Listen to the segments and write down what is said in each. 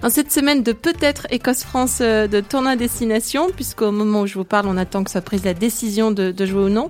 En cette semaine de peut-être Écosse-France euh, de tournoi destination, puisqu'au moment où je vous parle, on attend que soit prise la décision de, de, jouer ou non,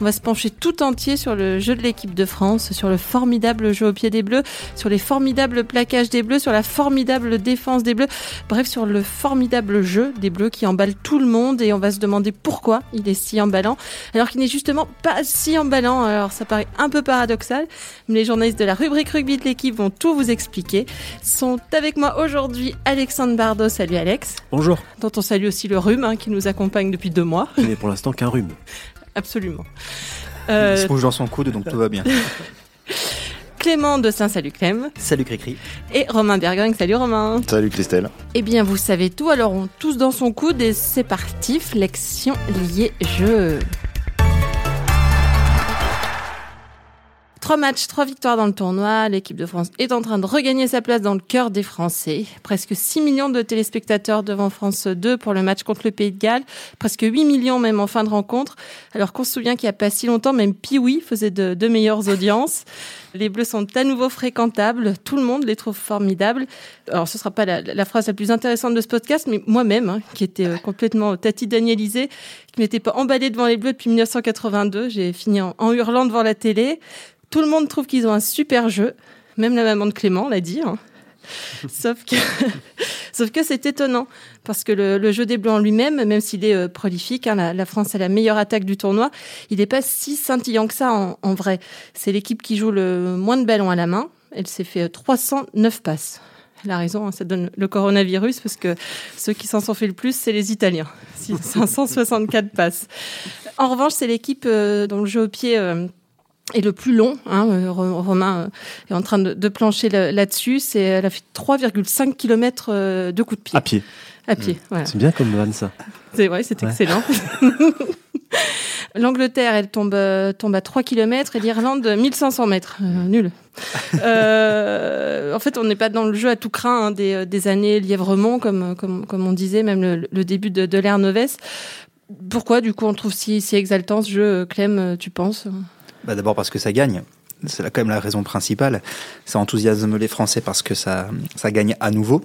on va se pencher tout entier sur le jeu de l'équipe de France, sur le formidable jeu au pied des Bleus, sur les formidables plaquages des Bleus, sur la formidable défense des Bleus, bref, sur le formidable jeu des Bleus qui emballe tout le monde et on va se demander pourquoi il est si emballant, alors qu'il n'est justement pas si emballant. Alors ça paraît un peu paradoxal, mais les journalistes de la rubrique rugby de l'équipe vont tout vous expliquer. Sont avec moi aujourd'hui aujourd'hui Alexandre Bardot. Salut Alex. Bonjour. Dont on salue aussi le rhume hein, qui nous accompagne depuis deux mois. Mais pour l'instant qu'un rhume. Absolument. Euh... Il se bouge dans son coude donc tout va bien. Clément de Saint, salut Clem. Salut Cricri. Et Romain Bergring, salut Romain. Salut Christelle. Eh bien, vous savez tout, alors on tous dans son coude et c'est parti, flexion liée jeu. Trois matchs, trois victoires dans le tournoi. L'équipe de France est en train de regagner sa place dans le cœur des Français. Presque 6 millions de téléspectateurs devant France 2 pour le match contre le Pays de Galles. Presque 8 millions même en fin de rencontre. Alors qu'on se souvient qu'il n'y a pas si longtemps, même Pioui faisait de, de meilleures audiences. Les Bleus sont à nouveau fréquentables. Tout le monde les trouve formidables. Alors, ce ne sera pas la, la, phrase la plus intéressante de ce podcast, mais moi-même, hein, qui était euh, complètement tati Danielisé, qui n'était pas emballé devant les Bleus depuis 1982, j'ai fini en, en hurlant devant la télé. Tout le monde trouve qu'ils ont un super jeu. Même la maman de Clément l'a dit. Hein. Sauf que, sauf que c'est étonnant parce que le, le, jeu des Bleus en lui-même, même s'il est euh, prolifique, hein, la, la, France a la meilleure attaque du tournoi, il n'est pas si scintillant que ça en, en vrai. C'est l'équipe qui joue le moins de ballons à la main. Elle s'est fait 309 passes. Elle a raison, hein, ça donne le coronavirus parce que ceux qui s'en sont fait le plus, c'est les Italiens. 564 passes. En revanche, c'est l'équipe euh, dont le jeu au pied euh, et le plus long, hein, Romain est en train de, plancher là-dessus, c'est elle a fait 3,5 km de coups de pied. À pied. À pied, mmh. voilà. C'est bien comme van ça. C'est vrai, c'est ouais. excellent. L'Angleterre, elle tombe, tombe à 3 km et l'Irlande 1500 mètres. Euh, nul. euh, en fait, on n'est pas dans le jeu à tout craint hein, des, des, années Lièvremont, comme, comme, comme on disait, même le, le début de, de l'ère Noves. Pourquoi, du coup, on trouve si, si exaltant ce jeu, Clem, tu penses? Bah D'abord parce que ça gagne. C'est quand même la raison principale. Ça enthousiasme les Français parce que ça, ça gagne à nouveau.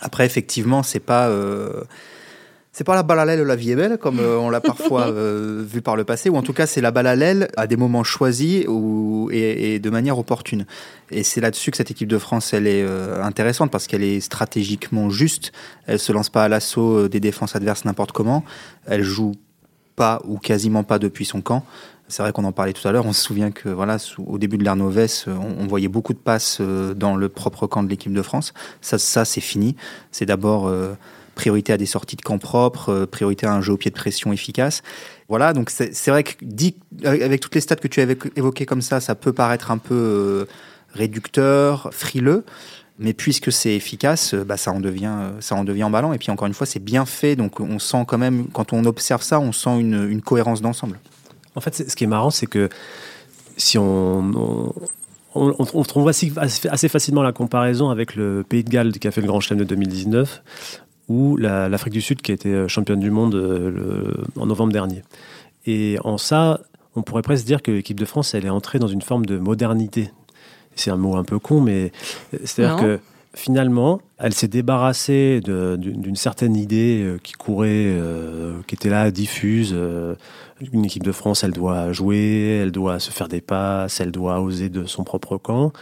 Après, effectivement, c'est pas. Euh, c'est pas la balle à l'aile la vie est belle, comme euh, on l'a parfois euh, vu par le passé, ou en tout cas c'est la balle à l'aile à des moments choisis ou, et, et de manière opportune. Et c'est là-dessus que cette équipe de France, elle est euh, intéressante parce qu'elle est stratégiquement juste. Elle se lance pas à l'assaut des défenses adverses n'importe comment. Elle joue pas ou quasiment pas depuis son camp. C'est vrai qu'on en parlait tout à l'heure. On se souvient que voilà, au début de l'ère Noves, on, on, voyait beaucoup de passes dans le propre camp de l'équipe de France. Ça, ça c'est fini. C'est d'abord euh, priorité à des sorties de camp propres, euh, priorité à un jeu au pied de pression efficace. Voilà, donc c'est vrai que dit toutes les stats que tu avais évoquées comme ça, ça peut paraître un peu euh, réducteur, frileux. Mais puisque c'est efficace, bah ça en devient, ça en devient emballant. Et puis encore une fois, c'est bien fait, donc on sent quand même, quand on observe ça, on sent une cohérence d'ensemble. En fait, ce qui est marrant, c'est que si on, on, on, on trouve assez, assez, facilement la comparaison avec le Pays de Galles qui a fait le Grand Chelem de 2019 ou l'Afrique du Sud qui a été championne du monde le, en novembre dernier. Et en ça, on pourrait presque dire que l'équipe de France, elle est entrée dans une forme de modernité. C'est un mot un peu con, mais c'est-à-dire que finalement, elle s'est débarrassée d'une certaine idée euh, qui courait, euh, qui était là, diffuse. Euh, une équipe de France, elle doit jouer, elle doit se faire des passes, elle doit oser de son propre camp,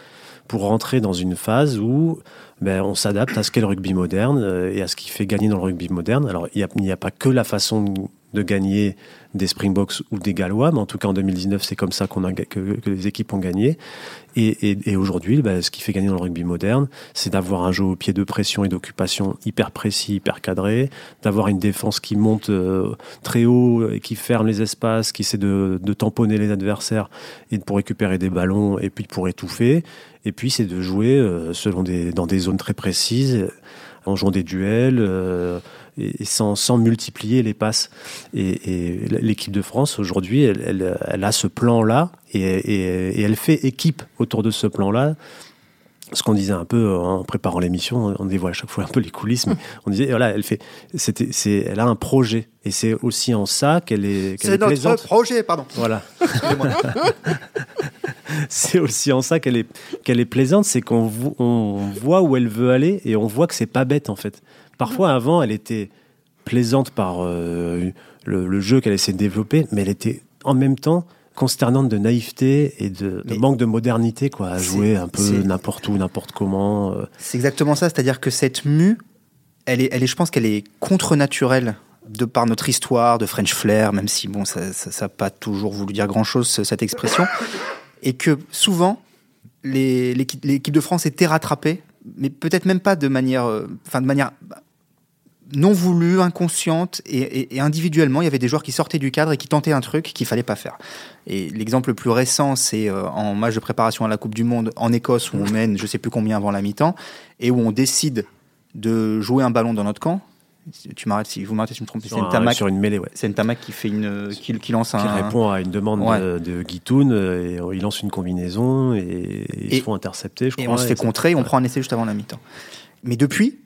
pour rentrer dans une phase où ben, on s'adapte à ce qu'est le rugby moderne et à ce qui fait gagner dans le rugby moderne. Alors, il n'y a, a, pas que la façon de gagner des Springboks ou des Gallois, mais en tout cas en 2019, c'est comme ça a, que, les équipes ont gagné. Et, et, aujourd'hui, bah, ce qui fait gagner dans le rugby moderne, c'est d'avoir un jeu au pied de pression et d'occupation hyper précis, hyper cadré, d'avoir une défense qui monte euh, très haut et qui ferme les espaces, qui essaie de, de tamponner les adversaires et pour récupérer des ballons et puis pour étouffer. Et puis c'est de jouer euh, selon des, dans des zones très précises, en jouant des duels. Euh, et sans, sans, multiplier les passes. Et, et l'équipe de France, aujourd'hui, elle, elle, elle, a ce plan-là et, elle fait équipe autour de ce plan-là ce qu'on disait un peu en préparant l'émission, on dévoile à chaque fois un peu les coulisses, mais on disait voilà, elle fait, c'était, c'est, elle a un projet et c'est aussi en ça qu'elle est. Qu'elle C'est est notre plaisante. projet, pardon. Voilà. c'est aussi en ça qu'elle est, qu'elle est plaisante, c'est qu'on vo- on voit où elle veut aller et on voit que c'est pas bête en fait. Parfois avant, elle était plaisante par euh, le, le jeu qu'elle essaie de développer, mais elle était en même temps consternante de naïveté et de, manque de modernité quoi, à jouer un peu n'importe où, n'importe comment. euh. C'est exactement ça, c'est-à-dire que cette mue, elle est, elle est, je pense qu'elle est contre-naturelle de par notre histoire de French flair, même si bon, ça n'a pas toujours voulu dire grand-chose ce- cette expression, et que souvent l'équipe de France était rattrapée, mais peut-être même pas de manière, euh, de manière non voulue, inconsciente et, et- et individuellement, il y avait des joueurs qui sortaient du cadre et qui tentaient un truc qu'il fallait pas faire. Et l'exemple le plus récent, c'est euh, en match de préparation à la Coupe du Monde en Écosse où on mène, je sais plus combien avant la mi-temps, et où on décide de jouer un ballon dans notre camp. Tu m'arrêtes si vous m'arrêtez si je me trompe. C'est un- Ntamak, sur une mêlée, ouais. c'est Ntamak qui fait une, qui, qui lance Qui un. répond à une demande Ouais. de, de Guitoun, euh, et il lance une combinaison et, ils Et- se font intercepter, je Et crois. on se fait contrer, on prend un essai juste avant la mi-temps. Mais depuis,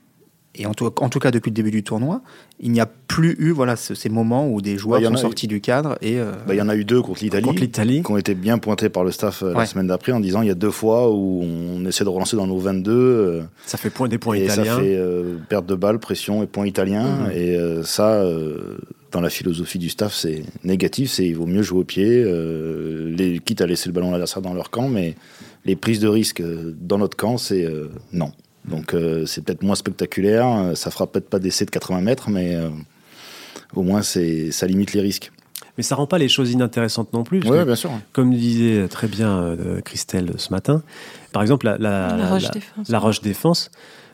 et en tout, en tout cas depuis le début du tournoi, il n'y a plus eu voilà, ce- ces moments où des joueurs Bah, y sont eu. sortis du cadre et. euh, Bah, Il y en a eu deux contre l'Italie. Qui ont été bien pointés par le staff euh, la semaine d'après en disant il y a deux fois où on essaie de relancer dans nos 22 euh, Ça fait point, des points et italiens. ça fait euh, perte de balle, pression et points italiens Mhm. et euh, ça dans la philosophie du staff c'est négatif, c'est il vaut mieux jouer au pied, les, quitte à laisser le ballon à l'adversaire dans leur camp mais les prises de risque dans notre camp c'est non. Donc euh, c'est peut-être moins spectaculaire, euh, ça fera peut-être pas d'essai de 80 mètres mais euh, au moins c'est ça limite les risques. Mais ça rend pas les choses inintéressantes non plus. Oui bien sûr. Comme disait très bien euh, Christelle ce matin, par exemple, la, la, La roche la- défense. la roche défense,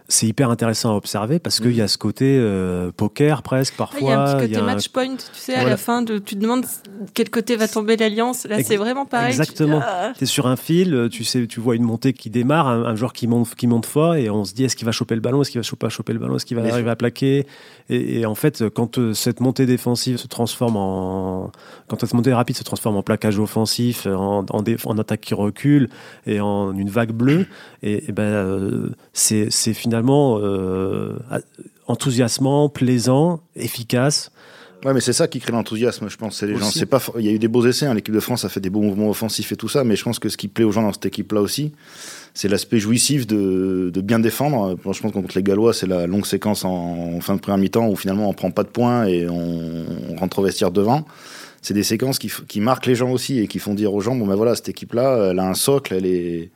c'est hyper intéressant à observer parce qu'il y a ce côté euh, poker presque Ah, parfois. Il y a un petit côté un- match point, tu sais, à la fin, de, tu te demandes quel côté va tomber l'alliance. Là, c'est vraiment pareil. Tu- Exactement. Ah. Tu es sur un fil, euh, tu sais, tu vois une montée qui démarre, un, un joueur qui monte, qui monte fort, et on se dit est-ce qu'il va choper le ballon, est-ce qu'il va choper, choper le ballon, est-ce qu'il va Mais arriver à plaquer? Et, et en fait, quand euh, cette montée défensive se transforme en, quand cette montée rapide se transforme en plaquage offensif, en, en, dé- en attaque qui recule et en une vague bleue, et, et ben euh, c'est c'est finalement euh, enthousiasmant, plaisant, efficace. Ouais, mais c'est ça qui crée l'enthousiasme, je pense. C'est les gens. C'est pas. Il y a eu des beaux essais. hein, L'équipe de France a fait des beaux mouvements offensifs et tout ça, mais je pense que ce qui plaît aux gens dans cette équipe-là aussi, c'est l'aspect jouissif de, de bien défendre. Je pense que contre les Gallois, c'est la longue séquence en, en fin de première mi-temps où finalement on prend pas de points et on, on rentre au vestiaire devant. C'est des séquences qui, qui marquent les gens aussi et qui font dire aux gens bon ben voilà cette équipe-là, elle a un socle, elle est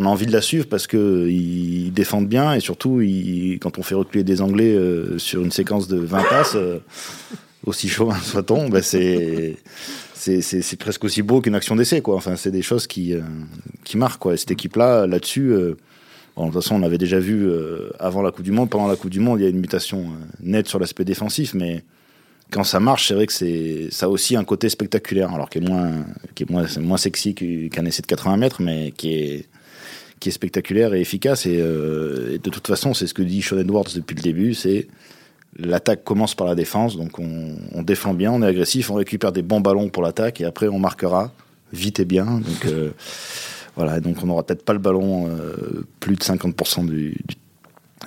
on a envie de la suivre parce que ils défendent bien et surtout quand on fait reculer des Anglais euh, sur une séquence de 20 passes, euh, aussi chaud soit-on, ben c'est c'est presque aussi beau qu'une action d'essai quoi. Enfin c'est des choses qui euh, qui marquent quoi. Et cette équipe-là là-dessus. euh, Bon, de toute façon, on avait déjà vu avant la Coupe du Monde, pendant la Coupe du Monde, il y a une mutation nette sur l'aspect défensif, mais quand ça marche, c'est vrai que c'est ça a aussi un côté spectaculaire, alors qui est moins qui est moins moins sexy qu'u- qu'un essai de 80 mètres, mais qui est qui est spectaculaire et efficace. Et, euh, et de toute façon, c'est ce que dit Sean Edwards depuis le début, c'est l'attaque commence par la défense, donc on, on défend bien, on est agressif, on récupère des bons ballons pour l'attaque, et après on marquera vite et bien. Donc euh, voilà, donc on n'aura peut-être pas le ballon euh, plus de 50% du, du,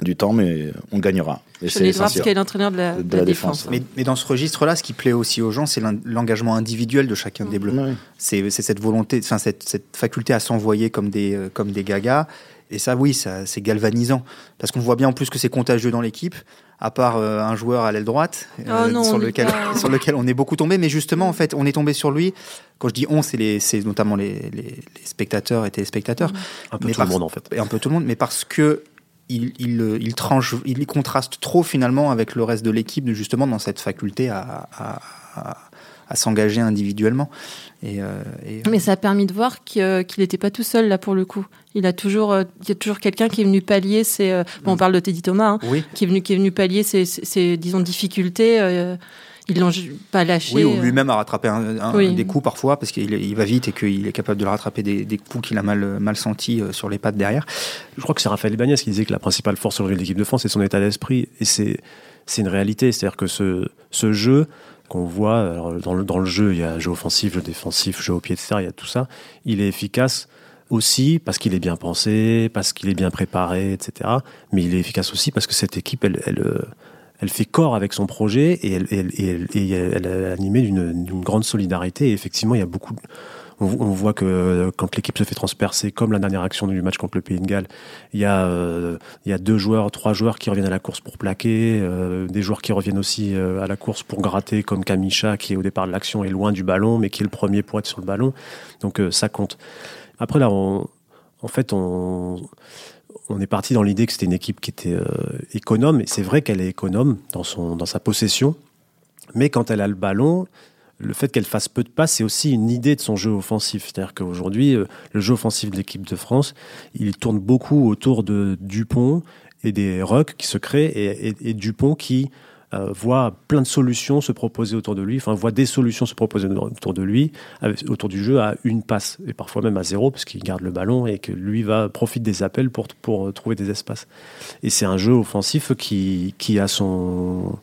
du temps, mais on gagnera. Et c'est Edwards, essentiel. qui est l'entraîneur de la, De de la la défense. défense. Mais, mais dans ce registre-là, ce qui plaît aussi aux gens, c'est l'en- l'engagement individuel de chacun des Bleus. C'est cette volonté, enfin cette, cette faculté à s'envoyer comme des, euh, comme des gagas. Et ça, oui, ça, c'est galvanisant. Parce qu'on voit bien en plus que c'est contagieux dans l'équipe, à part euh, un joueur à l'aile droite, euh, Oh non, sur, lequel, pas- sur lequel on est beaucoup tombé. Mais justement, en fait, on est tombé sur lui. Quand je dis on, c'est notamment les, les- les spectateurs et téléspectateurs. Un peu Mais tout le monde en fait. Et un peu tout le monde, mais parce que il, il, euh, il tranche, il contraste trop finalement avec le reste de l'équipe, justement dans cette faculté à, à, à- à s'engager individuellement. Et, euh, et- Mais ça a permis de voir qu'il euh, qu'il n'était pas tout seul là pour le coup. Il a toujours, euh, il y a toujours quelqu'un qui est venu pallier ses. euh, bon, on parle de Teddy Thomas, hein, oui, qui est venu, qui est venu pallier ses, ses- ses, disons difficultés. euh, ils l'ont pas lâché. oui, ou euh. lui-même a rattrapé un, un- Oui. des coups parfois parce qu'il il va vite et qu'il est capable de le rattraper des, des coups qu'il a mal, mal sentis euh, sur les pattes derrière. Je crois que c'est Raphaël Ibanez qui disait que la principale force aujourd'hui de l'équipe de France, c'est son état d'esprit. Et c'est, une réalité. C'est-à-dire que ce, ce jeu qu'on voit, alors dans, le, dans le jeu, il y a jeu offensif, jeu défensif, jeu au pied, etc. Il y a tout ça. Il est efficace aussi parce qu'il est bien pensé, parce qu'il est bien préparé, etc. Mais il est efficace aussi parce que cette équipe, elle, elle, euh, elle fait corps avec son projet et elle, est animée d'une grande solidarité. Et effectivement, il y a beaucoup. On, on voit que quand l'équipe se fait transpercer, comme la dernière action du match contre le Pays de Galles, il y a, euh, deux joueurs, trois joueurs qui reviennent à la course pour plaquer, euh, des joueurs qui reviennent aussi euh, à la course pour gratter, comme Kamisha, qui au départ de l'action est loin du ballon, mais qui est le premier pour être sur le ballon. Donc euh, ça compte. Après, là, on, en fait, on, on est parti dans l'idée que c'était une équipe qui était euh, économe. Et c'est vrai qu'elle est économe dans, son, dans sa possession. Mais quand elle a le ballon, le fait qu'elle fasse peu de passes, c'est aussi une idée de son jeu offensif. C'est-à-dire qu'aujourd'hui, euh, le jeu offensif de l'équipe de France, il tourne beaucoup autour de Dupont et des rucks qui se créent et, et, et Dupont qui euh, voit plein de solutions se proposer autour de lui, enfin voit des solutions se proposer autour de lui, autour du jeu à une passe et parfois même à zéro parce qu'il garde le ballon et que lui va profite des appels pour, pour trouver des espaces. Et c'est un jeu offensif qui, qui a son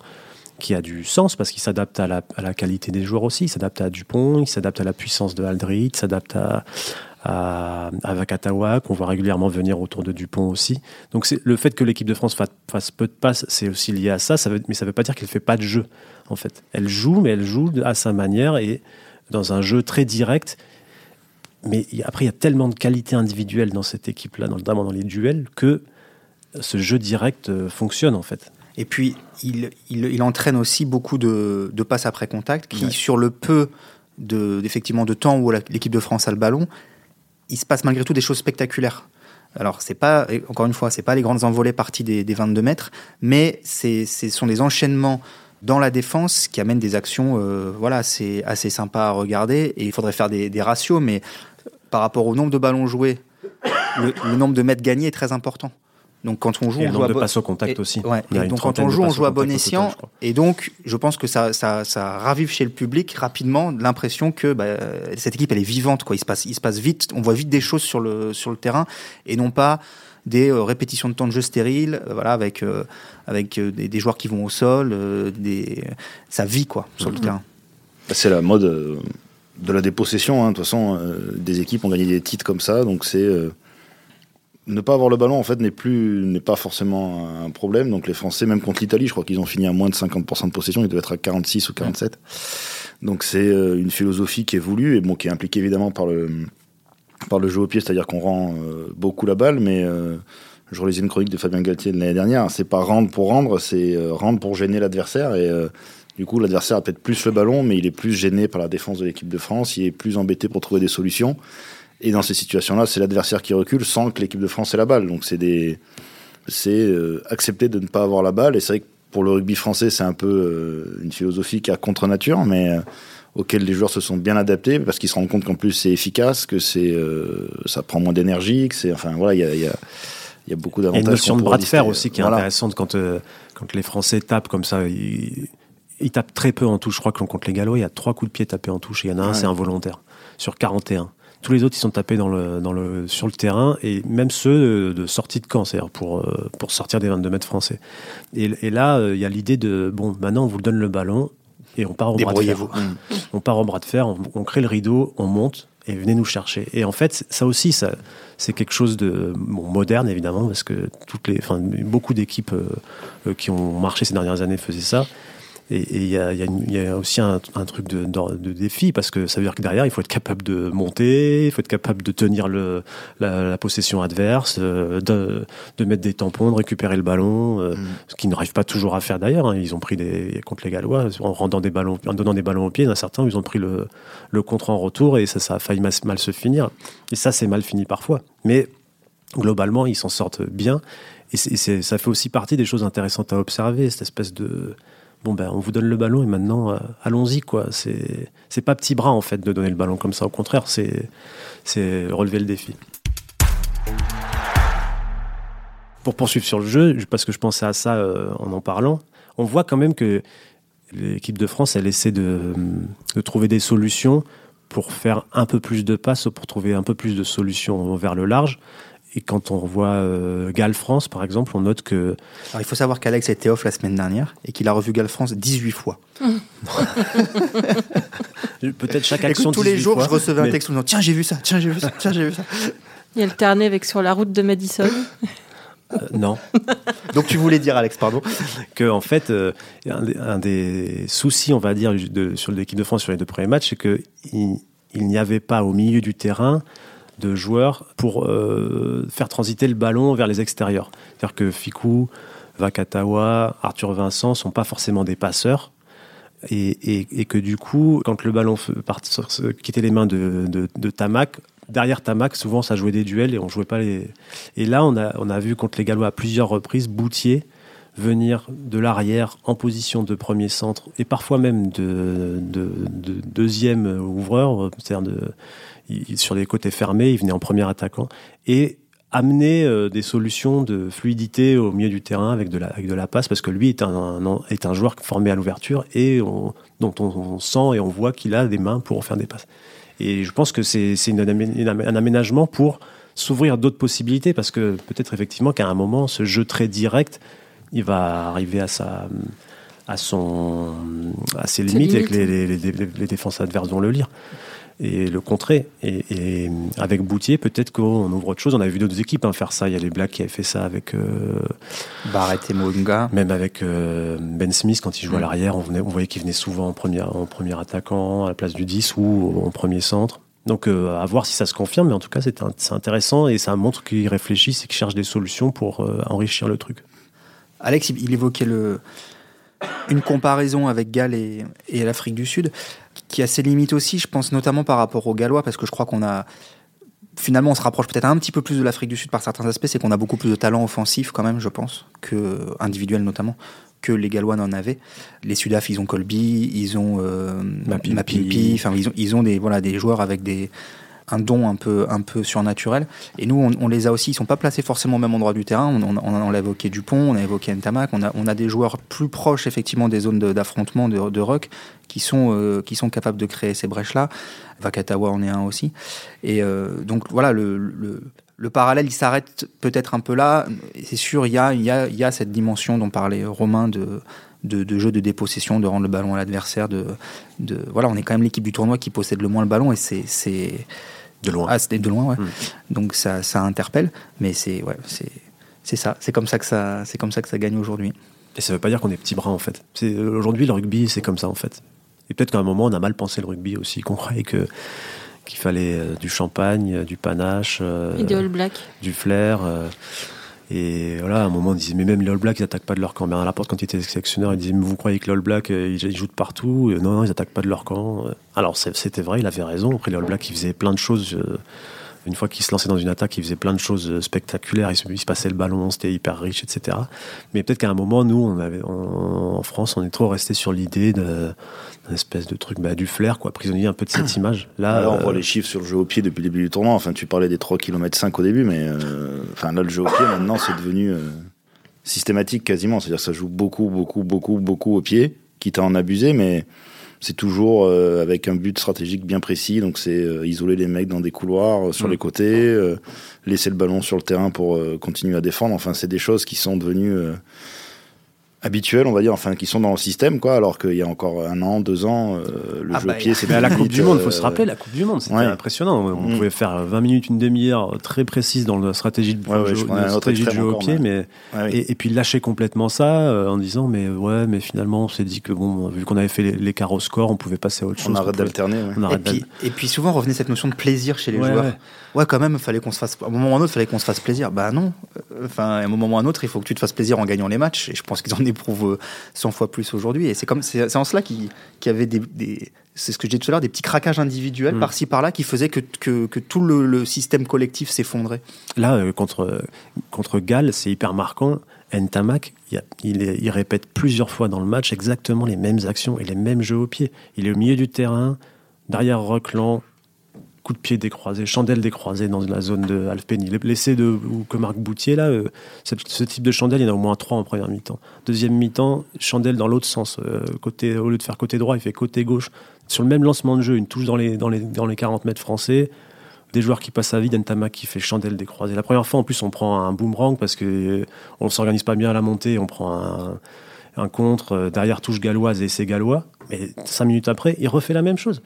qui a du sens parce qu'il s'adapte à la, à la, qualité des joueurs aussi. Il s'adapte à Dupont, il s'adapte à la puissance de Aldrit, il s'adapte à, à, à Vakatawa, qu'on voit régulièrement venir autour de Dupont aussi. Donc c'est le fait que l'équipe de France fasse, fasse, peu de passes, c'est aussi lié à ça, ça veut, mais ça ne veut pas dire qu'elle ne fait pas de jeu, en fait. Elle joue, mais elle joue à sa manière et dans un jeu très direct. Mais après, il y a tellement de qualités individuelles dans cette équipe-là, notamment dans les duels, que ce jeu direct euh, fonctionne, en fait. Et puis, il, il, il, entraîne aussi beaucoup de, de passes après contact qui, ouais. sur le peu de, effectivement, de temps où l'équipe de France a le ballon, il se passe malgré tout des choses spectaculaires. Alors, c'est pas, encore une fois, c'est pas les grandes envolées parties des, des 22 mètres, mais ce sont des enchaînements dans la défense qui amènent des actions, euh, voilà, c'est assez sympa à regarder. Et il faudrait faire des, ratios, mais par rapport au nombre de ballons joués, le nombre de mètres gagnés est très important. Donc quand on joue, et on joue à bon... passe au contact et, aussi. Ouais, et donc quand on joue, on joue à bon escient. Et donc je pense que ça, ça, ça ravive chez le public rapidement l'impression que bah, cette équipe elle est vivante. Quoi. Il se passe, il se passe vite. On voit vite des choses sur le sur le terrain et non pas des euh, répétitions de temps de jeu stériles, euh, voilà, avec euh, avec des, des, joueurs qui vont au sol, euh, des ça vit quoi sur mmh. le terrain. C'est la mode de la dépossession. Hein. De toute façon, des équipes ont gagné des titres comme ça, donc c'est ne pas avoir le ballon en fait n'est plus n'est pas forcément un problème. Donc les Français, même contre l'Italie, je crois qu'ils ont fini à moins de 50% de possession, ils devaient être à 46 ou 47. Ouais. Donc c'est euh, une philosophie qui est voulue et bon qui est impliquée évidemment par le par le jeu au pied, c'est-à-dire qu'on rend euh, beaucoup la balle, mais euh, je relisais une chronique de Fabien Galtier de l'année dernière. C'est pas rendre pour rendre, c'est euh, rendre pour gêner l'adversaire et du coup, l'adversaire a peut-être plus le ballon, mais il est plus gêné par la défense de l'équipe de France. Il est plus embêté pour trouver des solutions. Et dans ces situations-là, c'est l'adversaire qui recule sans que l'équipe de France ait la balle. Donc c'est des, c'est euh, accepter de ne pas avoir la balle. Et c'est vrai que pour le rugby français, c'est un peu euh, une philosophie qui a contre nature, mais euh, auquel les joueurs se sont bien adaptés parce qu'ils se rendent compte qu'en plus c'est efficace, que c'est, euh, ça prend moins d'énergie, que c'est, enfin voilà, il y a, y a il y a beaucoup d'avantages. Il y a une notion de bras de fer aussi qui est voilà. intéressante quand, euh, quand les Français tapent comme ça. Ils, ils, tapent très peu en touche. Je crois que contre les Gallois, il y a trois coups de pied tapés en touche et il y en a un, ouais. c'est involontaire sur 41. Tous les autres, ils sont tapés dans le, dans le, sur le terrain et même ceux de, de sortie de camp, c'est-à-dire pour, euh, pour sortir des 22 mètres français. Et, et là, euh, il y a l'idée de bon, maintenant, on vous donne le ballon et on part au bras de fer. On part au bras de fer, on, on crée le rideau, on monte et venez nous chercher. Et en fait, ça aussi, ça, c'est quelque chose de bon, moderne évidemment, parce que toutes les, enfin, beaucoup d'équipes euh, qui ont marché ces dernières années faisaient ça. Et il y, y, y, a aussi un, un truc de, de, de, défi parce que ça veut dire que derrière il faut être capable de monter, il faut être capable de tenir le, la, la possession adverse, euh, de, de, mettre des tampons, de récupérer le ballon, euh, mm. ce qu'ils n'arrivent pas toujours à faire d'ailleurs. Hein. Ils ont pris des contre les Gallois en rendant des ballons, en donnant des ballons au pied. D'un certain, ils ont pris le, le contre en retour et ça, ça a failli mal, mal se finir. Et ça, c'est mal fini parfois. Mais globalement, ils s'en sortent bien. Et ça fait aussi partie des choses intéressantes à observer, cette espèce de bon ben on vous donne le ballon et maintenant euh, allons-y quoi. C'est c'est pas petit bras en fait de donner le ballon comme ça. Au contraire, c'est c'est relever le défi. Pour poursuivre sur le jeu, parce que je pensais à ça euh, en en parlant, on voit quand même que l'équipe de France elle essaie de, de trouver des solutions pour faire un peu plus de passes, pour trouver un peu plus de solutions vers le large. Et quand on voit euh, Galles France, par exemple, on note que. Alors, il faut savoir qu'Alex était off la semaine dernière et qu'il a revu Galles France 18 fois. Peut-être chaque action. Écoute, tous les jours, fois, je recevais mais... un texte en disant Tiens, j'ai vu ça, tiens, j'ai vu ça, tiens, j'ai vu ça. Il y a le avec sur la route de Madison. Euh, non. Donc tu voulais dire, Alex, pardon Que en fait, euh, un, des, un, des soucis, on va dire, de, sur l'équipe de France sur les deux premiers matchs, c'est que il, il n'y avait pas au milieu du terrain de joueurs pour euh, faire transiter le ballon vers les extérieurs. C'est-à-dire que Fikou, Vakatawa, Arthur Vincent sont pas forcément des passeurs. Et, et, que du coup, quand le ballon quittait les mains de, de, de Tamac, derrière Tamac, souvent ça jouait des duels et on jouait pas les. Et là, on a, on a vu contre les Gallois à plusieurs reprises Boutier venir de l'arrière en position de premier centre et parfois même de, de, de deuxième ouvreur, c'est-à-dire de, sur les côtés fermés, il venait en premier attaquant et amener euh, des solutions de fluidité au milieu du terrain avec de la, avec de la passe, parce que lui est un, un est un joueur formé à l'ouverture et on, dont on, on, sent et on voit qu'il a des mains pour faire des passes. Et je pense que c'est un aménagement pour s'ouvrir d'autres possibilités, parce que peut-être effectivement qu'à un moment, ce jeu très direct, il va arriver à sa à son à ses limites, limites et que les, les, les, les défenses adverses vont le lire et le contrer. Et, et avec Boutier, peut-être qu'on ouvre autre chose. On a vu d'autres équipes hein, faire ça. Il y a les Blacks qui avaient fait ça avec euh, Barrett et Mounga. Même avec euh, Ben Smith, quand il jouait mmh. à l'arrière, on, on, voyait qu'il venait souvent en premier, en premier attaquant, à la place du 10 ou en premier centre. Donc euh, à voir si ça se confirme, mais en tout cas c'est intéressant et ça montre qu'ils réfléchissent et qu'ils cherchent des solutions pour euh, enrichir le truc. Alex, il évoquait le, une comparaison avec Galles et, et l'Afrique du Sud qui a ses limites aussi, je pense notamment par rapport aux Gallois, parce que je crois qu'on a finalement on se rapproche peut-être un petit peu plus de l'Afrique du Sud par certains aspects, c'est qu'on a beaucoup plus de talent offensif quand même, je pense, que individuel notamment, que les Gallois n'en avaient. Les Sudaf, ils ont Colby, ils ont euh, Mapimpi, enfin ils ont ils ont des voilà des joueurs avec des un don un peu, un peu surnaturel. Et nous, on, on les a aussi, ils sont pas placés forcément au même endroit du terrain. On, on, on a évoqué Dupont, on a évoqué Ntamak, on a, on a des joueurs plus proches effectivement des zones d'affrontement de, de, rock qui sont, euh, qui sont capables de créer ces brèches-là. Vakatawa en est un aussi. Et euh, donc voilà, le, le, le parallèle, il s'arrête peut-être un peu là. C'est sûr, il y a, y, a, y a cette dimension dont parlait Romain de, de, de, jeu de dépossession, de rendre le ballon à l'adversaire. De, de, voilà, on est quand même l'équipe du tournoi qui possède le moins le ballon et c'est de loin. Ah, c'était de loin, ouais. Mmh. Donc ça, ça interpelle, mais c'est ouais, c'est c'est ça. C'est comme ça que ça, c'est comme ça que ça gagne aujourd'hui. Et ça veut pas dire qu'on est petit bras en fait. Aujourd'hui, le rugby, c'est comme ça en fait. Et peut-être qu'à un moment, on a mal pensé le rugby aussi, qu'on croyait que qu'il fallait euh, du champagne, euh, du panache, euh, et du All Black, du flair. Euh, et voilà, à un moment, on disait, mais même les All Blacks, ils attaquent pas de leur camp. Bernard Laporte, quand il était sélectionneur, il disait, mais vous croyez que les All Blacks, ils, ils jouent de partout? Non, non, ils attaquent pas de leur camp. Alors, c'était vrai, il avait raison. Après, les All Blacks, ils faisaient plein de choses. Une fois qu'ils se lançaient dans une attaque, ils faisaient plein de choses spectaculaires. Ils se, ils se passaient le ballon, c'était hyper riche, etc. Mais peut-être qu'à un moment, nous, on avait, on, en France, on est trop resté sur l'idée de une espèce de truc bah, du flair quoi prisonnier un peu de cette image là, là on euh... voit les chiffres sur le jeu au pied depuis le début du tournoi enfin tu parlais des 3 km 5 au début mais euh, enfin là le jeu au pied maintenant c'est devenu euh, systématique quasiment c'est à dire ça joue beaucoup beaucoup beaucoup beaucoup au pied quitte à en abuser mais c'est toujours euh, avec un but stratégique bien précis donc c'est isoler les mecs dans des couloirs sur mmh. les côtés laisser le ballon sur le terrain pour continuer à défendre enfin c'est des choses qui sont devenues habituels, on va dire, enfin qui sont dans le système, quoi. Alors qu'il y a encore un an, deux ans, euh, le ah jeu bah, pied, c'était la Coupe du Monde. Faut se rappeler la Coupe du Monde, c'était ouais. impressionnant. On mmh. pouvait faire 20 minutes, une demi-heure très précise dans la stratégie de, ouais, jeu, stratégie de jeu au pied, mais et, et, puis lâcher complètement ça euh, en disant mais ouais, mais finalement on s'est dit que bon, vu qu'on avait fait l'écart au score, on pouvait passer à autre chose. On arrête d'alterner. Et, puis, et puis souvent revenait cette notion de plaisir chez les joueurs. Ouais, quand même, fallait qu'on se fasse. À un moment ou à un autre, fallait qu'on se fasse plaisir. Bah non. Enfin, à un moment ou à un autre, il faut que tu te fasses plaisir en gagnant les matchs. Et je pense qu'ils en éprouvent 100 fois plus aujourd'hui. Et c'est comme c'est en cela qu'il qu y avait des, des c'est ce que je disais tout à l'heure, des petits craquages individuels mmh. par-ci par-là qui faisaient que, que, que tout le, le, système collectif s'effondrait. Là, euh, contre, contre Galles, c'est hyper marquant. Ntamak, il, il, il, répète plusieurs fois dans le match exactement les mêmes actions et les mêmes jeux au pied. Il est au milieu du terrain, derrière Rockland, coup de pied décroisé, chandelle décroisée dans la zone de Alpeni. L'essai de ou que Marc Boutier, là, euh, ce, type de chandelle, il y en a au moins trois en première mi-temps. Deuxième mi-temps, chandelle dans l'autre sens. Euh, côté, au lieu de faire côté droit, il fait côté gauche. Sur le même lancement de jeu, une touche dans les, dans les, dans les 40 mètres français. Des joueurs qui passent à vide, Ntama qui fait chandelle décroisée. La première fois, en plus, on prend un boomerang parce que euh, on s'organise pas bien à la montée, on prend un, un contre, euh, derrière touche galloise et c'est gallois. Mais cinq minutes après, il refait la même chose.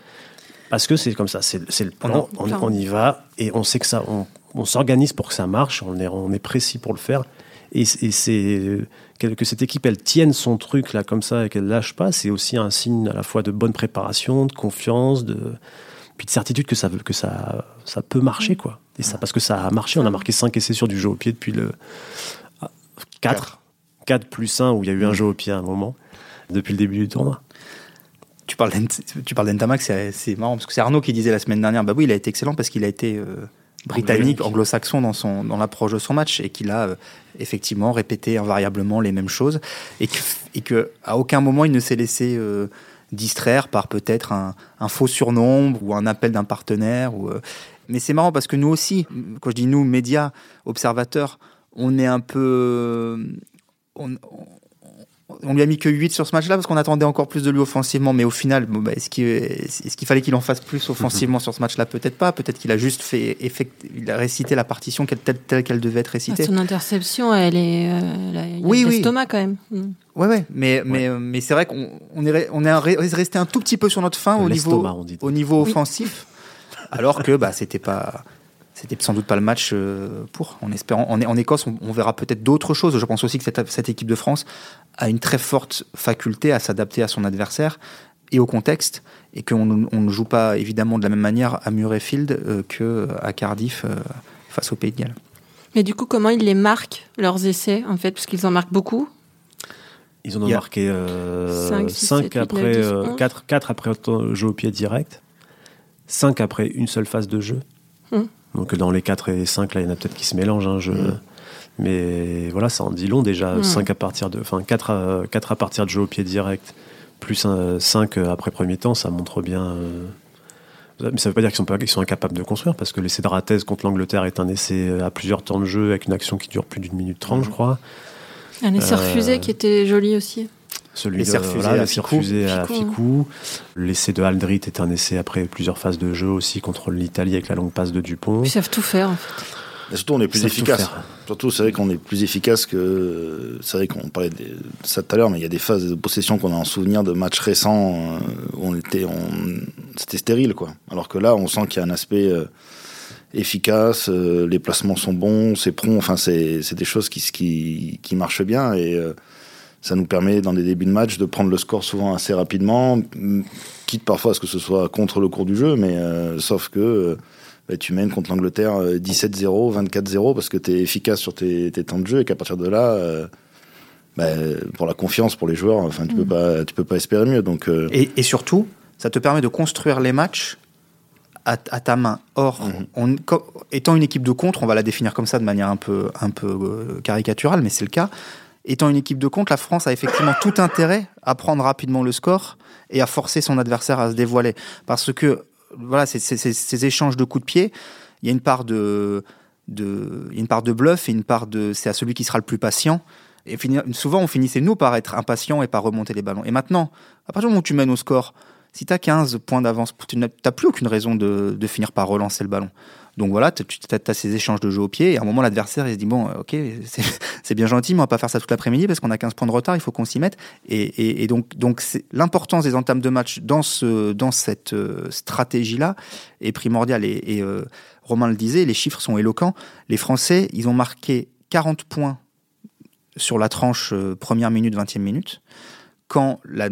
Parce que c'est comme ça, c'est le plan, on, on, y va et on sait que ça, on, on s'organise pour que ça marche, on est, on est précis pour le faire. Et, et c'est que cette équipe elle tienne son truc là comme ça et qu'elle lâche pas, c'est aussi un signe à la fois de bonne préparation, de confiance, de puis de certitude que ça que ça ça peut marcher quoi. Et ça parce que ça a marché, on a marqué 5 essais sur du jeu au pied depuis le 4 4 plus 1 où il y a eu un jeu au pied à un moment depuis le début du tournoi. Tu parles d'Entamac, c'est marrant parce que c'est Arnaud qui disait la semaine dernière, bah oui, il a été excellent parce qu'il a été euh, britannique, anglo-saxon dans, son, dans l'approche de son match et qu'il a euh, effectivement répété invariablement les mêmes choses et que, et que à aucun moment il ne s'est laissé euh, distraire par peut-être un, un, faux surnombre ou un appel d'un partenaire. Ou, mais c'est marrant parce que nous aussi, quand je dis nous, médias, observateurs, on est un peu. On, on lui a mis que 8 sur ce match-là parce qu'on attendait encore plus de lui offensivement. Mais au final, bon, bah, est-ce qu'il est fallait qu'il en fasse plus offensivement sur ce match-là? Peut-être pas. Peut-être qu'il a juste fait effect, il a récité la partition telle, qu'elle devait être récitée. Ah, son interception, elle est. Euh, oui, oui. Thomas quand même. Mm. Ouais, ouais. Mais, mais, mais c'est vrai qu'on on est, on est resté un tout petit peu sur notre fin au niveau, au niveau offensif. alors que bah, c'était pas c'était sans doute pas le match euh, pour. En espérant, en, en Écosse, on, verra peut-être d'autres choses. Je pense aussi que cette, cette, équipe de France a une très forte faculté à s'adapter à son adversaire et au contexte, et qu'on ne joue pas évidemment de la même manière à Murrayfield euh, que qu'à Cardiff euh, face au Pays de Galles. Mais du coup, comment ils les marquent, leurs essais, en fait, parce qu'ils en marquent beaucoup? Ils en ont marqué 5, après, 4, 4 après jeu au pied direct, 5 après une seule phase de jeu. Hum. Donc dans les 4 et 5, là, il y en a peut-être qui se mélangent. Hein, je... Mm. Mais voilà, ça en dit long déjà. 5 mm. à partir de, enfin 4 à, 4 à partir de jeu au pied direct, plus 5 après premier temps, ça montre bien. Euh, mais ça ne veut pas dire qu'ils sont, pas, sont incapables de construire, parce que l'essai de Ratez contre l'Angleterre est un essai à plusieurs temps de jeu, avec une action qui dure plus d'une minute trente, je mm. crois. Un essai refusé euh, qui était joli aussi. Celui de refusé à, Ficou. L'essai de Aldrit est un essai après plusieurs phases de jeu aussi contre l'Italie avec la longue passe de Dupont. Ils savent tout faire en fait. surtout, on est plus efficace. Surtout, c'est vrai qu'on est plus efficace que. C'est vrai qu'on parlait de ça tout à l'heure, mais il y a des phases de possession qu'on a en souvenir de matchs récents euh, où on était, c'était stérile, quoi. Alors que là, on sent qu'il y a un aspect euh, efficace, euh, les placements sont bons, c'est prompt. Enfin, c'est des choses qui, qui, qui marchent bien et ça nous permet, dans des débuts de match, de prendre le score souvent assez rapidement, quitte parfois à ce que ce soit contre le cours du jeu, mais euh, sauf que euh, bah, tu mènes contre l'Angleterre 17-0, euh, 24-0, parce que tu es efficace sur tes, temps de jeu et qu'à partir de là, bah, pour la confiance pour les joueurs, enfin, tu, peux mm. pas, tu peux pas espérer mieux. Donc, et, surtout, ça te permet de construire les matchs à, ta main. Or, mm-hmm. étant une équipe de contre, on va la définir comme ça de manière un peu, un peu caricaturale, mais c'est le cas étant une équipe de compte, la France a effectivement tout intérêt à prendre rapidement le score et à forcer son adversaire à se dévoiler. Parce que, voilà, ces échanges de coups de pied, il y a une part de, une part de bluff et une part de c'est à celui qui sera le plus patient. Et souvent, on finissait, nous, par être impatients et par remonter les ballons. Et maintenant, à partir du moment où tu mènes au score, si tu as 15 points d'avance, tu n'as plus aucune raison de, finir par relancer le ballon. Donc voilà, tu as, ces échanges de jeu au pied, et à un moment, l'adversaire, il se dit Bon, euh, ok, c'est bien gentil, mais on va pas faire ça toute l'après-midi parce qu'on a 15 points de retard, il faut qu'on s'y mette. Et, donc, l'importance des entames de match dans cette euh, stratégie-là est primordiale. Et, euh, Romain le disait, les chiffres sont éloquents. Les Français, ils ont marqué 40 points sur la tranche première minute, 20e minute, quand la,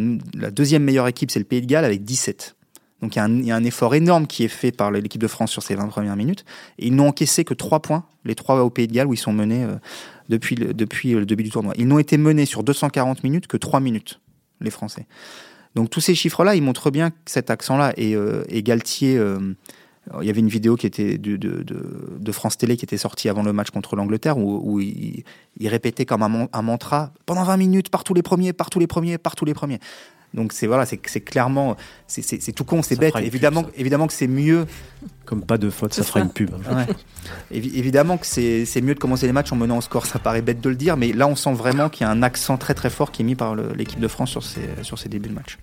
deuxième meilleure équipe, c'est le Pays de Galles avec 17. Donc il y, a un, effort énorme qui est fait par l'équipe de France sur ces 20 premières minutes. Ils n'ont encaissé que 3 points, les 3 au Pays de Galles où ils sont menés euh, depuis, le, depuis le début du tournoi. Ils n'ont été menés sur 240 minutes que 3 minutes, les Français. Donc tous ces chiffres-là, ils montrent bien cet accent-là. Et, euh, Galtier, euh, il y avait une vidéo qui était de, de, France Télé qui était sortie avant le match contre l'Angleterre où, il, répétait comme un, un, mantra pendant 20 minutes, par tous les premiers, par tous les premiers, par tous les premiers. Donc c'est voilà, c'est clairement, c'est tout con, c'est bête. Évidemment, évidemment que c'est mieux. Comme pas de faute, ça fera une pub. évidemment que c'est mieux de commencer les matchs en menant au score. Ça paraît bête de le dire, mais là on sent vraiment qu'il y a un accent très très fort qui est mis par l'équipe de France sur ces, sur ces débuts de match.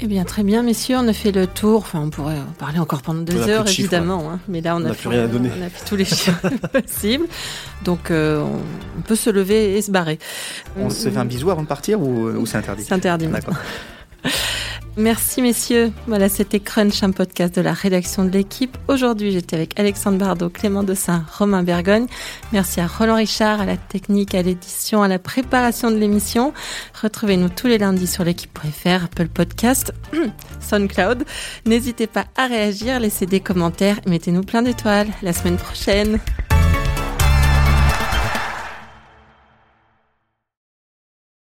Eh bien, très bien, messieurs, on a fait le tour. Enfin, on pourrait parler encore pendant deux heures, évidemment. Hein. Mais là, on, a, fait, rien à donner. on a fait tous les chiffres possibles. Donc, euh, on, peut se lever et se barrer. On se fait un bisou avant de partir ou, ou c'est interdit C'est interdit. D'accord. Merci messieurs. Voilà, c'était Crunch, un podcast de la rédaction de l'équipe. Aujourd'hui, j'étais avec Alexandre Bardot, Clément Dessin, Romain Bergogne. Merci à Roland Richard, à la technique, à l'édition, à la préparation de l'émission. Retrouvez-nous tous les lundis sur l'équipe.fr, Apple Podcast, SoundCloud. N'hésitez pas à réagir, laissez des commentaires et mettez-nous plein d'étoiles. La semaine prochaine.